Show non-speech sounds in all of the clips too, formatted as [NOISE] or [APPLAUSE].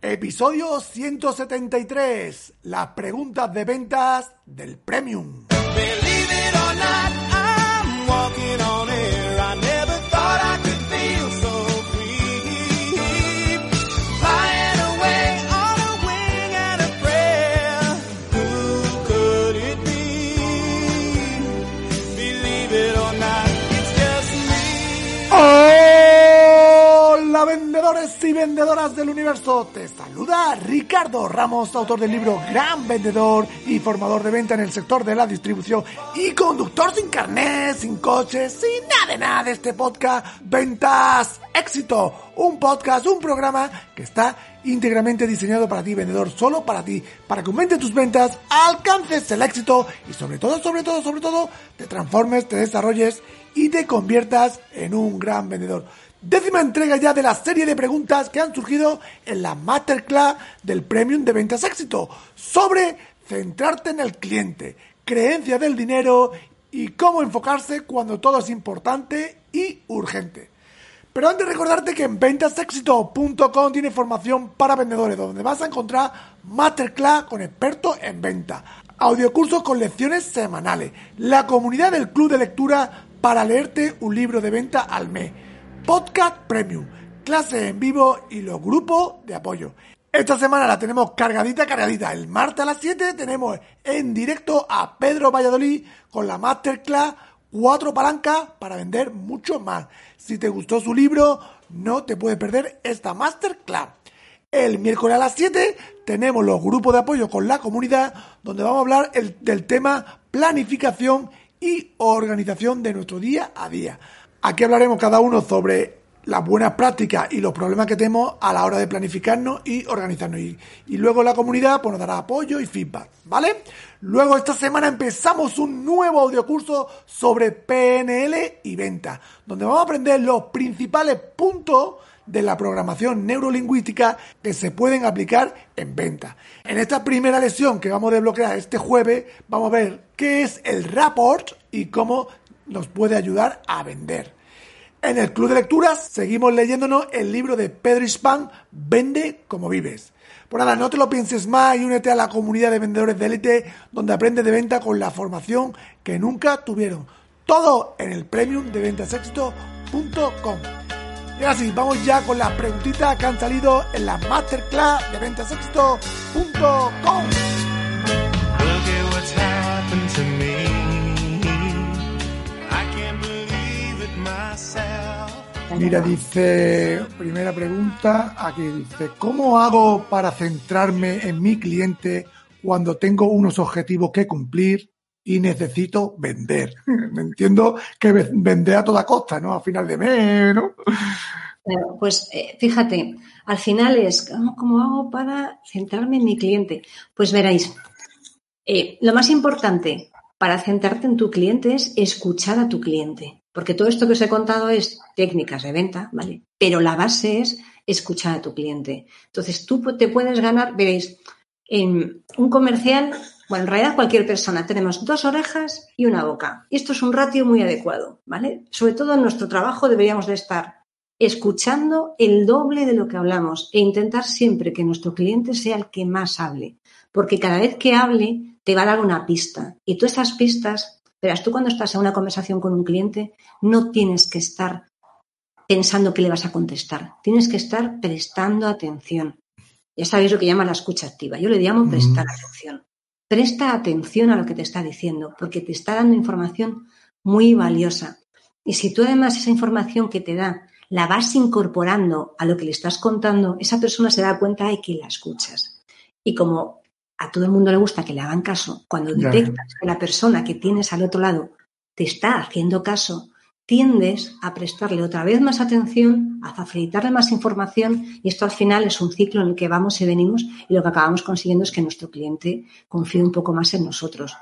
Episodio 173. Las preguntas de ventas del Premium. Del universo, te saluda Ricardo Ramos, autor del libro Gran Vendedor y formador de venta en el sector de la distribución y conductor sin carnet, sin coche, sin nada de nada de este podcast Ventas Éxito, un podcast, un programa que está íntegramente diseñado para ti, vendedor, solo para ti, para que aumentes tus ventas, alcances el éxito y sobre todo, sobre todo, sobre todo, te transformes, te desarrolles y te conviertas en un gran vendedor. Décima entrega ya de la serie de preguntas que han surgido en la Masterclass del Premium de Ventas Éxito sobre centrarte en el cliente, creencia del dinero y cómo enfocarse cuando todo es importante y urgente. Pero antes de recordarte que en ventasexito.com tiene formación para vendedores, donde vas a encontrar masterclass con expertos en venta, audiocursos con lecciones semanales, la comunidad del club de lectura para leerte un libro de venta al mes, podcast premium, clases en vivo y los grupos de apoyo. Esta semana la tenemos cargadita, cargadita. El martes a las 7 tenemos en directo a Pedro Valladolid con la masterclass Cuatro palancas para vender mucho más. Si te gustó su libro, no te puedes perder esta masterclass. El miércoles a las 7 tenemos los grupos de apoyo con la comunidad donde vamos a hablar el- del tema planificación y organización de nuestro día a día. Aquí hablaremos cada uno sobre las buenas prácticas y los problemas que tenemos a la hora de planificarnos y organizarnos. Y, luego la comunidad pues, nos dará apoyo y feedback, ¿vale? Luego esta semana empezamos un nuevo audiocurso sobre PNL y venta, donde vamos a aprender los principales puntos de la programación neurolingüística que se pueden aplicar en venta. En esta primera lección que vamos a desbloquear este jueves, vamos a ver qué es el rapport y cómo nos puede ayudar a vender. En el club de lecturas seguimos leyéndonos el libro de Pedro Hispan, Vende como vives. Por nada, no te lo pienses más y únete a la comunidad de vendedores de élite donde aprendes de venta con la formación que nunca tuvieron. Todo en el premium de ventasexito.com. Y ahora sí, vamos ya con las preguntitas que han salido en la masterclass de ventasexito.com. Mira, dice, primera pregunta, aquí dice, ¿cómo hago para centrarme en mi cliente cuando tengo unos objetivos que cumplir y necesito vender? [LAUGHS] Entiendo que ve- vender a toda costa, ¿no? A final de mes, ¿no? Pues eh, fíjate, al final es, ¿cómo, cómo hago para centrarme en mi cliente? Pues veréis, eh, lo más importante para centrarte en tu cliente es escuchar a tu cliente, porque todo esto que os he contado es técnicas de venta, ¿vale? Pero la base es escuchar a tu cliente. Entonces tú te puedes ganar, veréis, en un comercial, bueno, en realidad cualquier persona, tenemos dos orejas y una boca. Y esto es un ratio muy adecuado, ¿vale? Sobre todo en nuestro trabajo deberíamos de estar escuchando el doble de lo que hablamos e intentar siempre que nuestro cliente sea el que más hable, porque cada vez que hable te va a dar una pista y tú esas pistas, verás, tú cuando estás en una conversación con un cliente no tienes que estar pensando que le vas a contestar, tienes que estar prestando atención. Ya sabéis lo que llama la escucha activa, yo le llamo prestar atención. Presta atención a lo que te está diciendo, porque te está dando información muy valiosa. Y si tú además esa información que te da la vas incorporando a lo que le estás contando, esa persona se da cuenta de que la escuchas. Y como a todo el mundo le gusta que le hagan caso, cuando detectas que la persona que tienes al otro lado te está haciendo caso, tiendes a prestarle otra vez más atención, a facilitarle más información y esto al final es un ciclo en el que vamos y venimos y lo que acabamos consiguiendo es que nuestro cliente confíe un poco más en nosotros.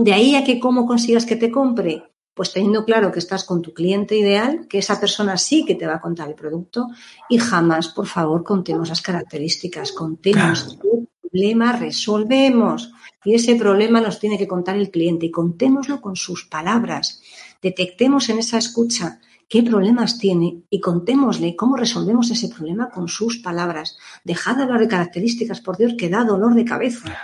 De ahí a que cómo consigas que te compre, pues teniendo claro que estás con tu cliente ideal, que esa persona sí que te va a contar el producto y jamás, por favor, contemos las características, contemos problema resolvemos y ese problema nos tiene que contar el cliente y contémoslo con sus palabras detectemos en esa escucha qué problemas tiene y contémosle cómo resolvemos ese problema con sus palabras. Dejad de hablar de características, por Dios, que da dolor de cabeza.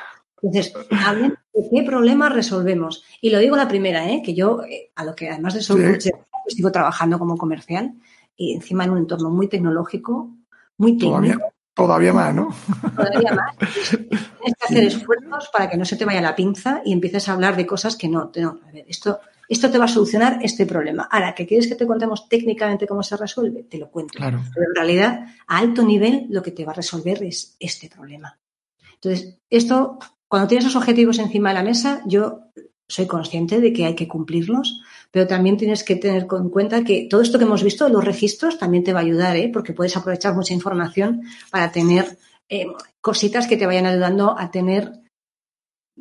Entonces, hablen de qué problemas resolvemos. Y lo digo la primera, ¿eh? que yo, eh, a lo que además de eso, sí. sigo trabajando como comercial y encima en un entorno muy tecnológico, muy técnico. Todavía, todavía más, ¿no? Todavía más. [LAUGHS] Tienes que hacer esfuerzos para que no se te vaya la pinza y empieces a hablar de cosas que no. no a ver, esto esto te va a solucionar este problema. Ahora, ¿que quieres que te contemos técnicamente cómo se resuelve? Te lo cuento. Claro. Pero en realidad, a alto nivel, lo que te va a resolver es este problema. Entonces, esto, cuando tienes esos objetivos encima de la mesa, yo soy consciente de que hay que cumplirlos, pero también tienes que tener en cuenta que todo esto que hemos visto, los registros, también te va a ayudar, ¿eh? porque puedes aprovechar mucha información para tener eh, cositas que te vayan ayudando a tener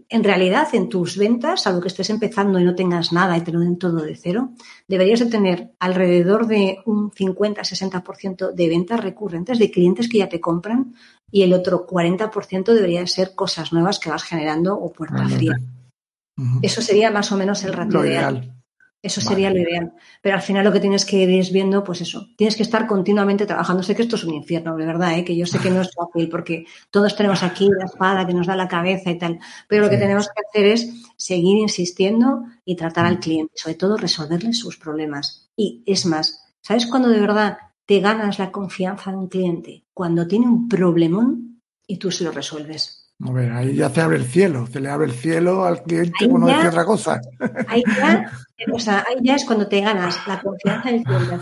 en realidad en tus ventas, algo que estés empezando y no tengas nada y te lo den todo de cero, deberías de tener alrededor de un 50-60% de ventas recurrentes de clientes que ya te compran y el otro 40% debería ser cosas nuevas que vas generando o puerta fría. Uh -huh. Eso sería más o menos el ratio Lo ideal. ideal. Eso sería lo ideal. Pero al final lo que tienes que ir es viendo, pues eso, tienes que estar continuamente trabajando. Sé que esto es un infierno, de verdad, ¿eh? que yo sé que no es fácil porque todos tenemos aquí la espada que nos da la cabeza y tal. Pero lo que tenemos que hacer es seguir insistiendo y tratar al cliente, sobre todo resolverle sus problemas. Y es más, ¿sabes cuando de verdad te ganas la confianza de un cliente? Cuando tiene un problemón y tú se lo resuelves. A ver, ahí ya se abre el cielo, se le abre el cielo al cliente, como no decir otra cosa. Ahí ya, o sea, ahí ya es cuando te ganas la confianza del cliente.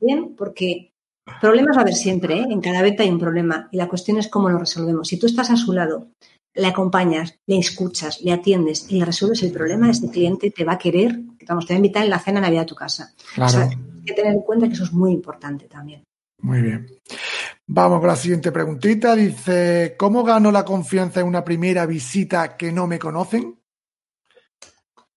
Bien, porque problemas va a haber siempre, ¿eh? en cada venta hay un problema y la cuestión es cómo lo resolvemos. Si tú estás a su lado, le acompañas, le escuchas, le atiendes y le resuelves el problema, este cliente te va a querer, vamos, te va a invitar en la cena Navidad a tu casa. Claro. O sea, hay que tener en cuenta que eso es muy importante también. Muy bien. Vamos con la siguiente preguntita. Dice, ¿cómo gano la confianza en una primera visita que no me conocen?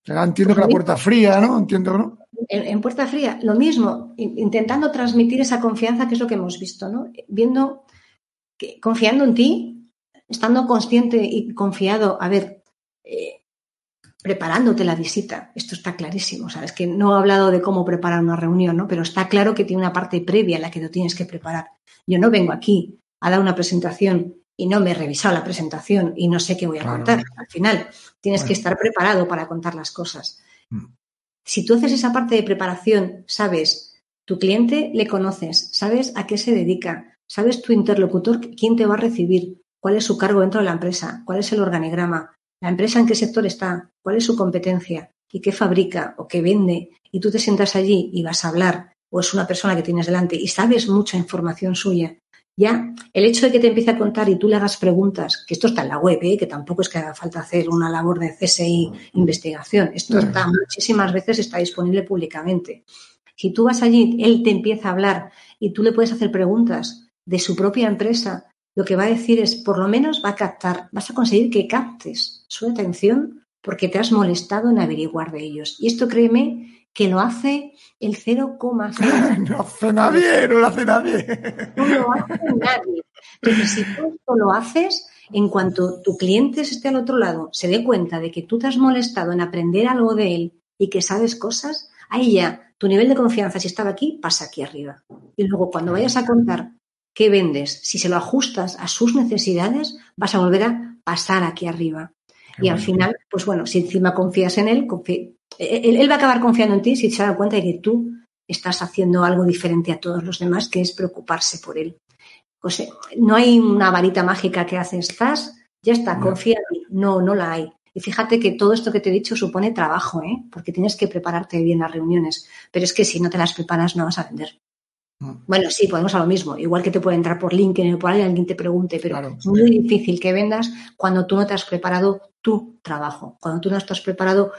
Entiendo que la puerta fría, ¿no? Entiendo, ¿no? En, en, puerta fría, lo mismo, intentando transmitir esa confianza que es lo que hemos visto, ¿no? Viendo, que, confiando en ti, estando consciente y confiado, a ver, eh, preparándote la visita. Esto está clarísimo, ¿sabes? Que no he hablado de cómo preparar una reunión, ¿no? Pero está claro que tiene una parte previa en la que lo tienes que preparar. Yo no vengo aquí a dar una presentación y no me he revisado la presentación y no sé qué voy a claro. contar. Al final, tienes bueno. que estar preparado para contar las cosas. Mm. Si tú haces esa parte de preparación, sabes, tu cliente le conoces, sabes a qué se dedica, sabes tu interlocutor, quién te va a recibir, cuál es su cargo dentro de la empresa, cuál es el organigrama, la empresa en qué sector está, cuál es su competencia y qué fabrica o qué vende, y tú te sientas allí y vas a hablar, o es una persona que tienes delante y sabes mucha información suya, ya el hecho de que te empiece a contar y tú le hagas preguntas, que esto está en la web, ¿eh? que tampoco es que haga falta hacer una labor de CSI investigación, esto está muchísimas veces está disponible públicamente. Si tú vas allí, él te empieza a hablar y tú le puedes hacer preguntas de su propia empresa, lo que va a decir es, por lo menos va a captar, vas a conseguir que captes su atención porque te has molestado en averiguar de ellos. Y esto créeme que lo hace el 0,0. [LAUGHS] No hace nadie, no lo hace nadie. No lo hace nadie. Entonces, si tú esto lo haces, en cuanto tu cliente esté al otro lado, se dé cuenta de que tú te has molestado en aprender algo de él y que sabes cosas, ahí ya tu nivel de confianza, si estaba aquí, pasa aquí arriba. Y luego, cuando vayas a contar qué vendes, si se lo ajustas a sus necesidades, vas a volver a pasar aquí arriba. Qué y bueno. al final, pues bueno, si encima confías en él, confí él, él, va a acabar confiando en ti si se da cuenta de que tú estás haciendo algo diferente a todos los demás, que es preocuparse por él. O sea, no hay una varita mágica que haces, estás, ya está, no. confía en mí. No, no la hay. Y fíjate que todo esto que te he dicho supone trabajo, ¿eh? porque tienes que prepararte bien las reuniones. Pero es que si no te las preparas, no vas a vender. Bueno, sí, podemos a lo mismo. Igual que te puede entrar por LinkedIn o por ahí alguien te pregunte, pero claro. es muy difícil que vendas cuando tú no te has preparado tu trabajo, cuando tú no estás preparado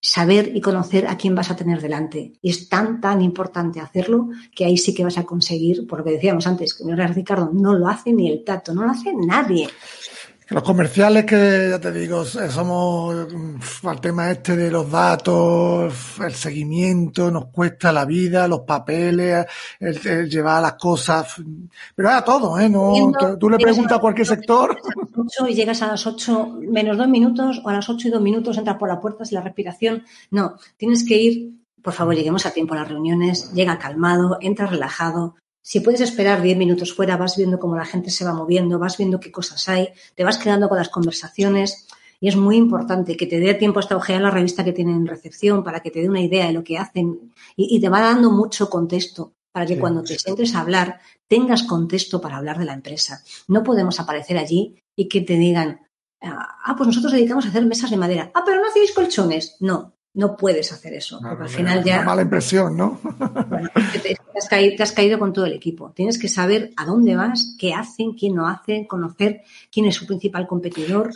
saber y conocer a quién vas a tener delante. Y es tan, tan importante hacerlo que ahí sí que vas a conseguir, por lo que decíamos antes, que Ricardo, no lo hace ni el tato, no lo hace nadie. Los comerciales que, ya te digo, eh, somos mm, al tema este de los datos, el seguimiento, nos cuesta la vida, los papeles, el, el llevar las cosas, pero es a todo, ¿eh? No, tú, tú le preguntas a cualquier sector. Y llegas a las 8 menos dos minutos o a las 8 y dos minutos entras por la puerta sin la respiración. No, tienes que ir, por favor, lleguemos a tiempo a las reuniones, llega calmado, entra relajado, si puedes esperar 10 minutos fuera, vas viendo cómo la gente se va moviendo, vas viendo qué cosas hay, te vas quedando con las conversaciones y es muy importante que te dé tiempo hasta ojear la revista que tienen en recepción para que te dé una idea de lo que hacen y, y te va dando mucho contexto para que Sí, cuando te sí. sientes a hablar tengas contexto para hablar de la empresa. No podemos aparecer allí y que te digan, ah, pues nosotros dedicamos a hacer mesas de madera. Ah, pero no hacéis colchones. No, no puedes hacer eso, porque al final Una ya mala impresión, ¿no? que te, has caído, te has caído con todo el equipo. Tienes que saber a dónde vas, qué hacen, quién no hacen, conocer quién es su principal competidor.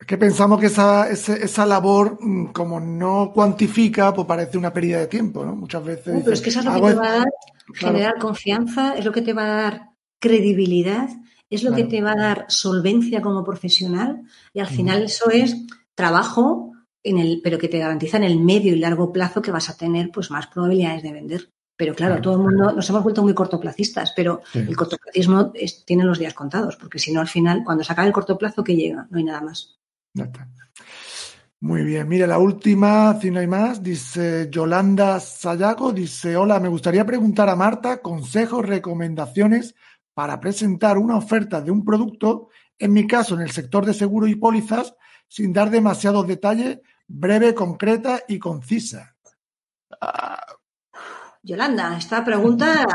Es que pensamos que esa, esa labor, mm, como no cuantifica, pues parece una pérdida de tiempo, ¿no? Muchas veces. No, pero es que eso es lo que te es- va a dar claro. generar confianza, es lo que te va a dar credibilidad, es lo que Claro. te va a dar solvencia como profesional y al final eso es trabajo en el, pero que te garantiza en el medio y largo plazo que vas a tener pues más probabilidades de vender. Pero claro, Claro. todo el mundo nos hemos vuelto muy cortoplacistas, pero Sí. el cortoplacismo es- tiene los días contados, porque si no al final, cuando se acaba el corto plazo, ¿qué llega? No hay nada más. Ya está. Muy bien, mire, la última, si no hay más, dice Yolanda Sayago, dice, hola, me gustaría preguntar a Marta consejos, recomendaciones para presentar una oferta de un producto, en mi caso, en el sector de seguros y pólizas, sin dar demasiados detalles, breve, concreta y concisa. Yolanda, esta pregunta.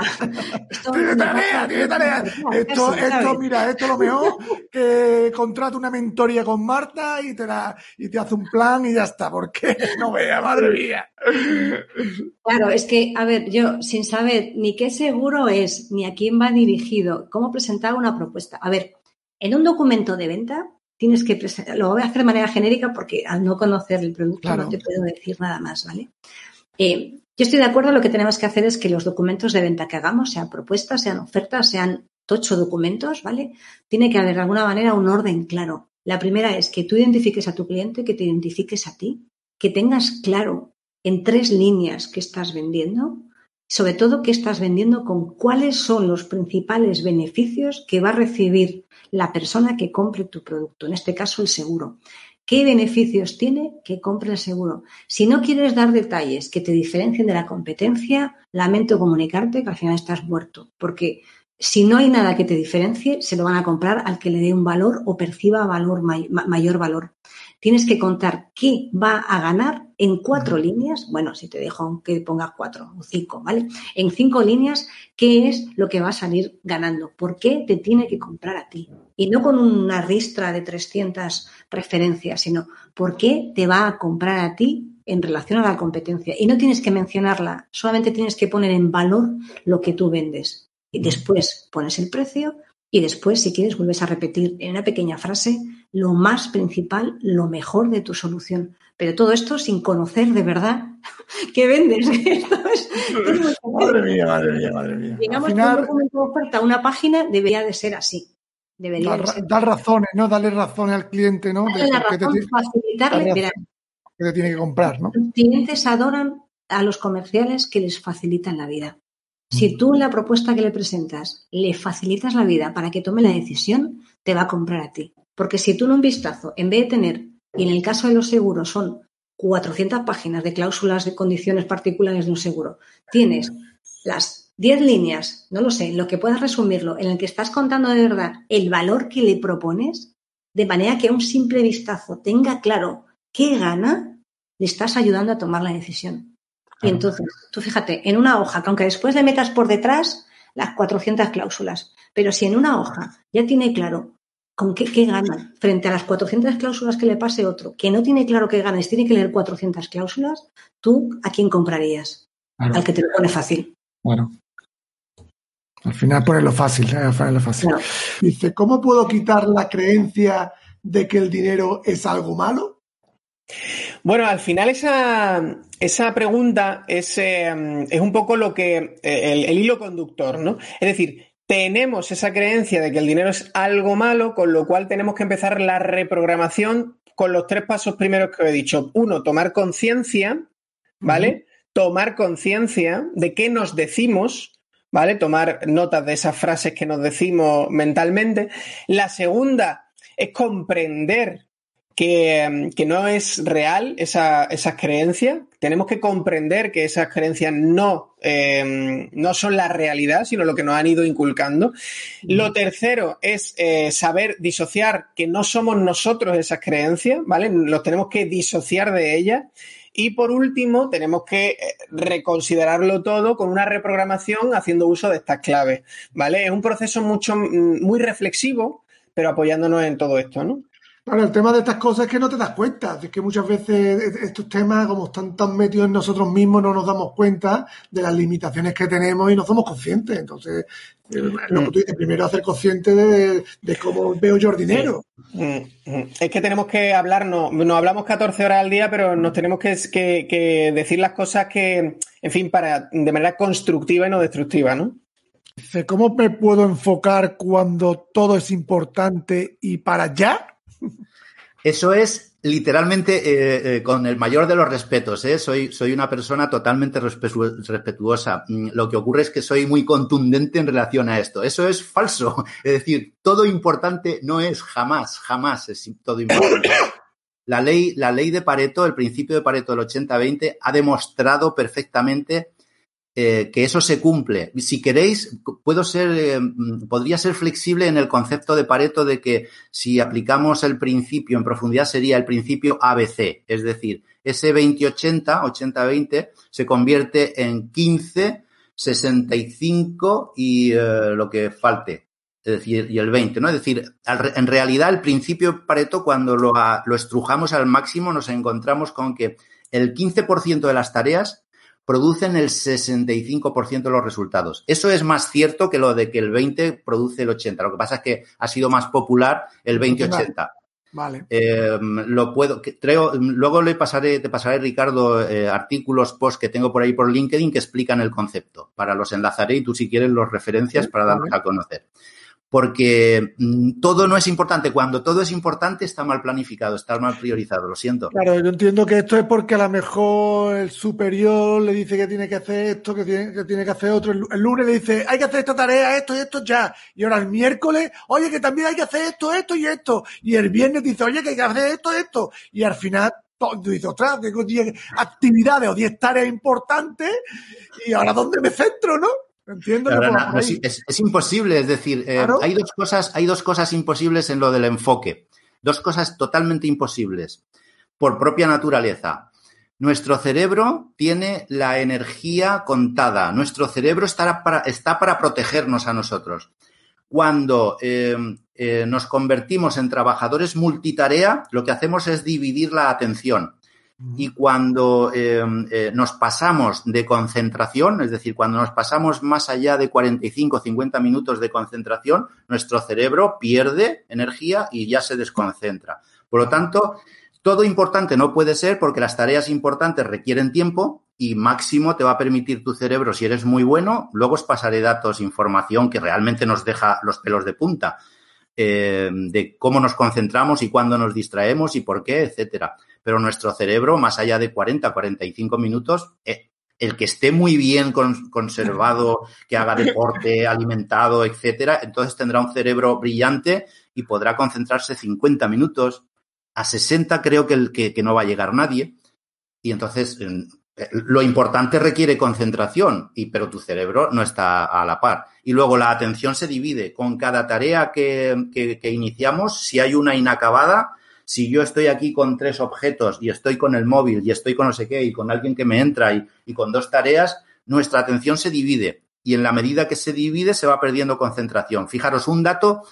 Esto Tiene tarea, tiene tarea. Esto, esto, mira, esto lo mejor que contrata una mentoría con Marta y te la, y te hace un plan y ya está, porque [LAUGHS] no vea, madre mía. Claro, es que, a ver, yo sin saber ni qué seguro es, ni a quién va dirigido, cómo presentar una propuesta. A ver, en un documento de venta tienes que presentar, lo voy a hacer de manera genérica porque al no conocer el producto Claro. no te puedo decir nada más, ¿vale? Eh, yo estoy de acuerdo, lo que tenemos que hacer es que los documentos de venta que hagamos, sean propuestas, sean ofertas, sean tocho documentos, ¿vale? Tiene que haber de alguna manera un orden claro. La primera es que tú identifiques a tu cliente, que te identifiques a ti, que tengas claro en tres líneas que estás vendiendo, sobre todo qué estás vendiendo con cuáles son los principales beneficios que va a recibir la persona que compre tu producto, en este caso el seguro. ¿Qué beneficios tiene que compre el seguro? Si no quieres dar detalles que te diferencien de la competencia, lamento comunicarte que al final estás muerto, porque si no hay nada que te diferencie, se lo van a comprar al que le dé un valor o perciba valor may- ma- mayor valor. Tienes que contar qué va a ganar en cuatro líneas. Bueno, si te dejo que pongas cuatro o cinco, ¿vale? En cinco líneas, ¿qué es lo que va a salir ganando? ¿Por qué te tiene que comprar a ti? Y no con una ristra de 300 referencias, sino ¿por qué te va a comprar a ti en relación a la competencia? Y no tienes que mencionarla, solamente tienes que poner en valor lo que tú vendes. Y después pones el precio y después, si quieres, vuelves a repetir en una pequeña frase lo más principal, lo mejor de tu solución. Pero todo esto sin conocer de verdad [LAUGHS] qué vendes. Esto es- es muy Madre mía, madre mía, madre mía. Al Digamos que un final, documento de oferta, una página, debería de ser así. Debería dar, de ra- ser. dar razones, ¿no? Darle razones al cliente, ¿no? De la te, facilitarle. Mira, que te tiene que comprar, ¿no? los clientes adoran a los comerciales que les facilitan la vida. Si tú en la propuesta que le presentas le facilitas la vida para que tome la decisión, te va a comprar a ti. Porque si tú en un vistazo, en vez de tener, y en el caso de los seguros son 400 páginas de cláusulas de condiciones particulares de un seguro, tienes las 10 líneas, no lo sé, en lo que puedas resumirlo, en el que estás contando de verdad el valor que le propones, de manera que a un simple vistazo tenga claro qué gana, le estás ayudando a tomar la decisión. Y entonces, tú fíjate, en una hoja, que aunque después le metas por detrás las 400 cláusulas, pero si en una hoja ya tiene claro con qué, qué gana frente a las 400 cláusulas que le pase otro, que no tiene claro qué gana y tiene que leer 400 cláusulas, ¿tú a quién comprarías? Claro, Al que te lo pone fácil. claro. Al final ponerlo fácil, ¿eh? Al ponerlo fácil. Claro. Dice, ¿cómo puedo quitar la creencia de que el dinero es algo malo? Bueno, al final esa, esa pregunta es, eh, es, un poco lo que eh, el, el, hilo conductor, ¿no? Es decir, tenemos esa creencia de que el dinero es algo malo, con lo cual tenemos que empezar la reprogramación con los tres pasos primeros que he dicho. Uno, tomar conciencia, ¿vale? Uh -huh. Tomar conciencia de qué nos decimos, ¿vale? Tomar notas de esas frases que nos decimos mentalmente. La segunda es comprender que, que, no es real esa, esas creencias. Tenemos que comprender que esas creencias no, eh, no son la realidad, sino lo que nos han ido inculcando. Lo tercero es eh, saber disociar que no somos nosotros esas creencias, ¿vale? Los tenemos que disociar de ellas. Y por último, tenemos que eh, reconsiderarlo todo con una reprogramación haciendo uso de estas claves, ¿vale? Es un proceso mucho, mm, muy reflexivo, pero apoyándonos en todo esto, ¿no? Claro, el tema de estas cosas es que no te das cuenta, es que muchas veces estos temas, como están tan metidos en nosotros mismos, no nos damos cuenta de las limitaciones que tenemos y no somos conscientes. Entonces, eh, lo que tú dices, primero hacer consciente de, de cómo veo yo el dinero. Sí. Es que tenemos que hablarnos, nos hablamos 14 horas al día, pero nos tenemos que, que, que decir las cosas que, en fin, para de manera constructiva y no destructiva, ¿no? ¿Cómo me puedo enfocar cuando todo es importante y para allá? Eso es literalmente eh, eh, con el mayor de los respetos. ¿eh? Soy, soy una persona totalmente respetuosa. Mm, lo que ocurre es que soy muy contundente en relación a esto. Eso es falso. [LAUGHS] Es decir, todo importante no es jamás, jamás es todo importante. La ley, la ley de Pareto, el principio de Pareto del 80-20, ha demostrado perfectamente eh, que eso se cumple. Si queréis, puedo ser, eh, podría ser flexible en el concepto de Pareto de que si aplicamos el principio en profundidad sería el principio ABC, es decir, ese 20-80, 80-20, se convierte en 15, 65 y eh, lo que falte. Es decir, y el 20, ¿no? Es decir, en realidad el principio Pareto, cuando lo, lo estrujamos al máximo, nos encontramos con que el 15% de las tareas producen el 65% de los resultados. Eso es más cierto que lo de que el 20 produce el 80. Lo que pasa es que ha sido más popular el 20-80. Vale. Eh, lo puedo, creo, luego le pasaré, te pasaré, Ricardo, eh, artículos, post que tengo por ahí por LinkedIn que explican el concepto. Para los enlazaré y tú si quieres los referencias sí, para darlos vale. a conocer porque mmm, todo no es importante. Cuando todo es importante está mal planificado, está mal priorizado, lo siento. Claro, yo entiendo que esto es porque a lo mejor el superior le dice que tiene que hacer esto, que tiene que, hacer otro. El, el, lunes le dice, hay que hacer esta tarea, esto y esto ya. Y ahora el miércoles, oye, que también hay que hacer esto, esto y esto. Y el viernes dice, oye, que hay que hacer esto, esto. Y al final dice, ostras, tengo 10 actividades o 10 tareas importantes y ahora ¿dónde me centro, no? Entiendo claro, no, no, es, es, es, imposible, es decir, eh, ¿Claro? hay dos cosas, hay dos cosas imposibles en lo del enfoque, dos cosas totalmente imposibles por propia naturaleza. Nuestro cerebro tiene la energía contada, nuestro cerebro está para, está para protegernos a nosotros. Cuando eh, eh, nos convertimos en trabajadores multitarea, lo que hacemos es dividir la atención. Y cuando eh, eh, nos pasamos de concentración, es decir, cuando nos pasamos más allá de 45 o 50 minutos de concentración, nuestro cerebro pierde energía y ya se desconcentra. Por lo tanto, todo importante no puede ser porque las tareas importantes requieren tiempo y máximo te va a permitir tu cerebro, si eres muy bueno, luego os pasaré datos, información que realmente nos deja los pelos de punta eh, de cómo nos concentramos y cuándo nos distraemos y por qué, etcétera. Pero nuestro cerebro, más allá de 40, 45 minutos, eh, el que esté muy bien con, conservado, [LAUGHS] que haga deporte, alimentado, etcétera, entonces tendrá un cerebro brillante y podrá concentrarse 50 minutos. A 60 creo que, el, que, que no va a llegar nadie. Y entonces lo importante requiere concentración, y, pero tu cerebro no está a la par. Y luego la atención se divide. Con cada tarea que, que, iniciamos, si hay una inacabada, si yo estoy aquí con tres objetos y estoy con el móvil y estoy con no sé qué y con alguien que me entra y, y con dos tareas, nuestra atención se divide. Y en la medida que se divide, se va perdiendo concentración. Fijaros, un dato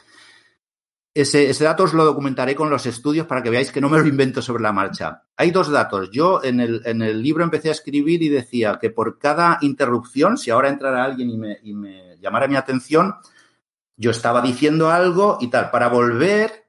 ese, ese, dato os lo documentaré con los estudios para que veáis que no me lo invento sobre la marcha. Hay dos datos. Yo en el, en el libro empecé a escribir y decía que por cada interrupción, si ahora entrara alguien y me, y me llamara mi atención, yo estaba diciendo algo y tal. Para volver,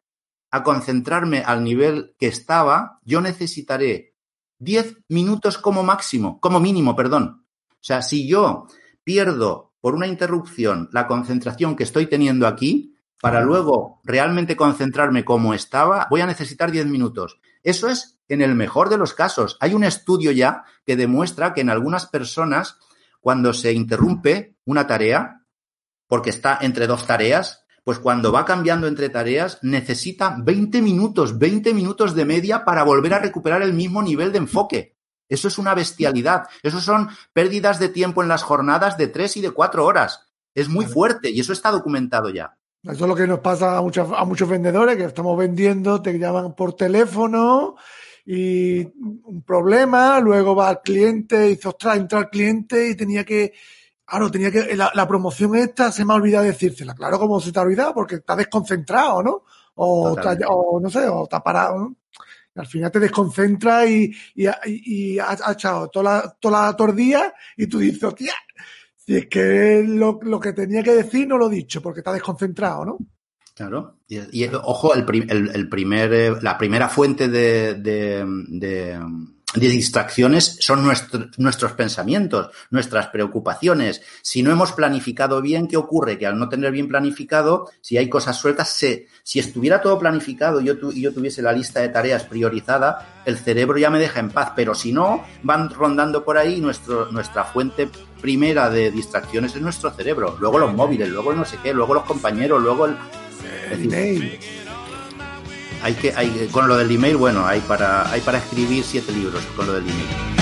a concentrarme al nivel que estaba, yo necesitaré 10 minutos como máximo, como mínimo, perdón. O sea, si yo pierdo por una interrupción la concentración que estoy teniendo aquí, para luego realmente concentrarme como estaba, voy a necesitar 10 minutos. Eso es en el mejor de los casos. Hay un estudio ya que demuestra que en algunas personas, cuando se interrumpe una tarea, porque está entre dos tareas, pues cuando va cambiando entre tareas necesita 20 minutos, 20 minutos de media para volver a recuperar el mismo nivel de enfoque. Eso es una bestialidad. Eso son pérdidas de tiempo en las jornadas de tres y de cuatro horas. Es muy fuerte y eso está documentado ya. Eso es lo que nos pasa a, muchos a muchos vendedores que estamos vendiendo, te llaman por teléfono y un problema, luego va al cliente y dice, ostras, entra el cliente y tenía que, claro, tenía que, la, la promoción esta se me ha olvidado decírsela. Claro, como se te ha olvidado, porque está desconcentrado, ¿no? O, no sé, o está parado, ¿no? Y al final te desconcentra y, y, y, y has has echado toda la, toda la tordía y tú dices, hostia, si es que lo, lo que tenía que decir no lo he dicho porque está desconcentrado, ¿no? Claro. Y, ojo, el, el- el primer, eh, la primera fuente de- de distracciones son nuestro- nuestros pensamientos, nuestras preocupaciones. Si no hemos planificado bien, ¿qué ocurre? Que al no tener bien planificado, si hay cosas sueltas, se, si estuviera todo planificado y yo, tu- y yo tuviese la lista de tareas priorizada, el cerebro ya me deja en paz. Pero si no, van rondando por ahí nuestro, nuestra fuente primera de distracciones es nuestro cerebro. Luego los móviles, luego el no sé qué, luego los compañeros, luego el, El. Hay que, hay, con lo del email, bueno, hay para, hay para escribir siete libros con lo del email.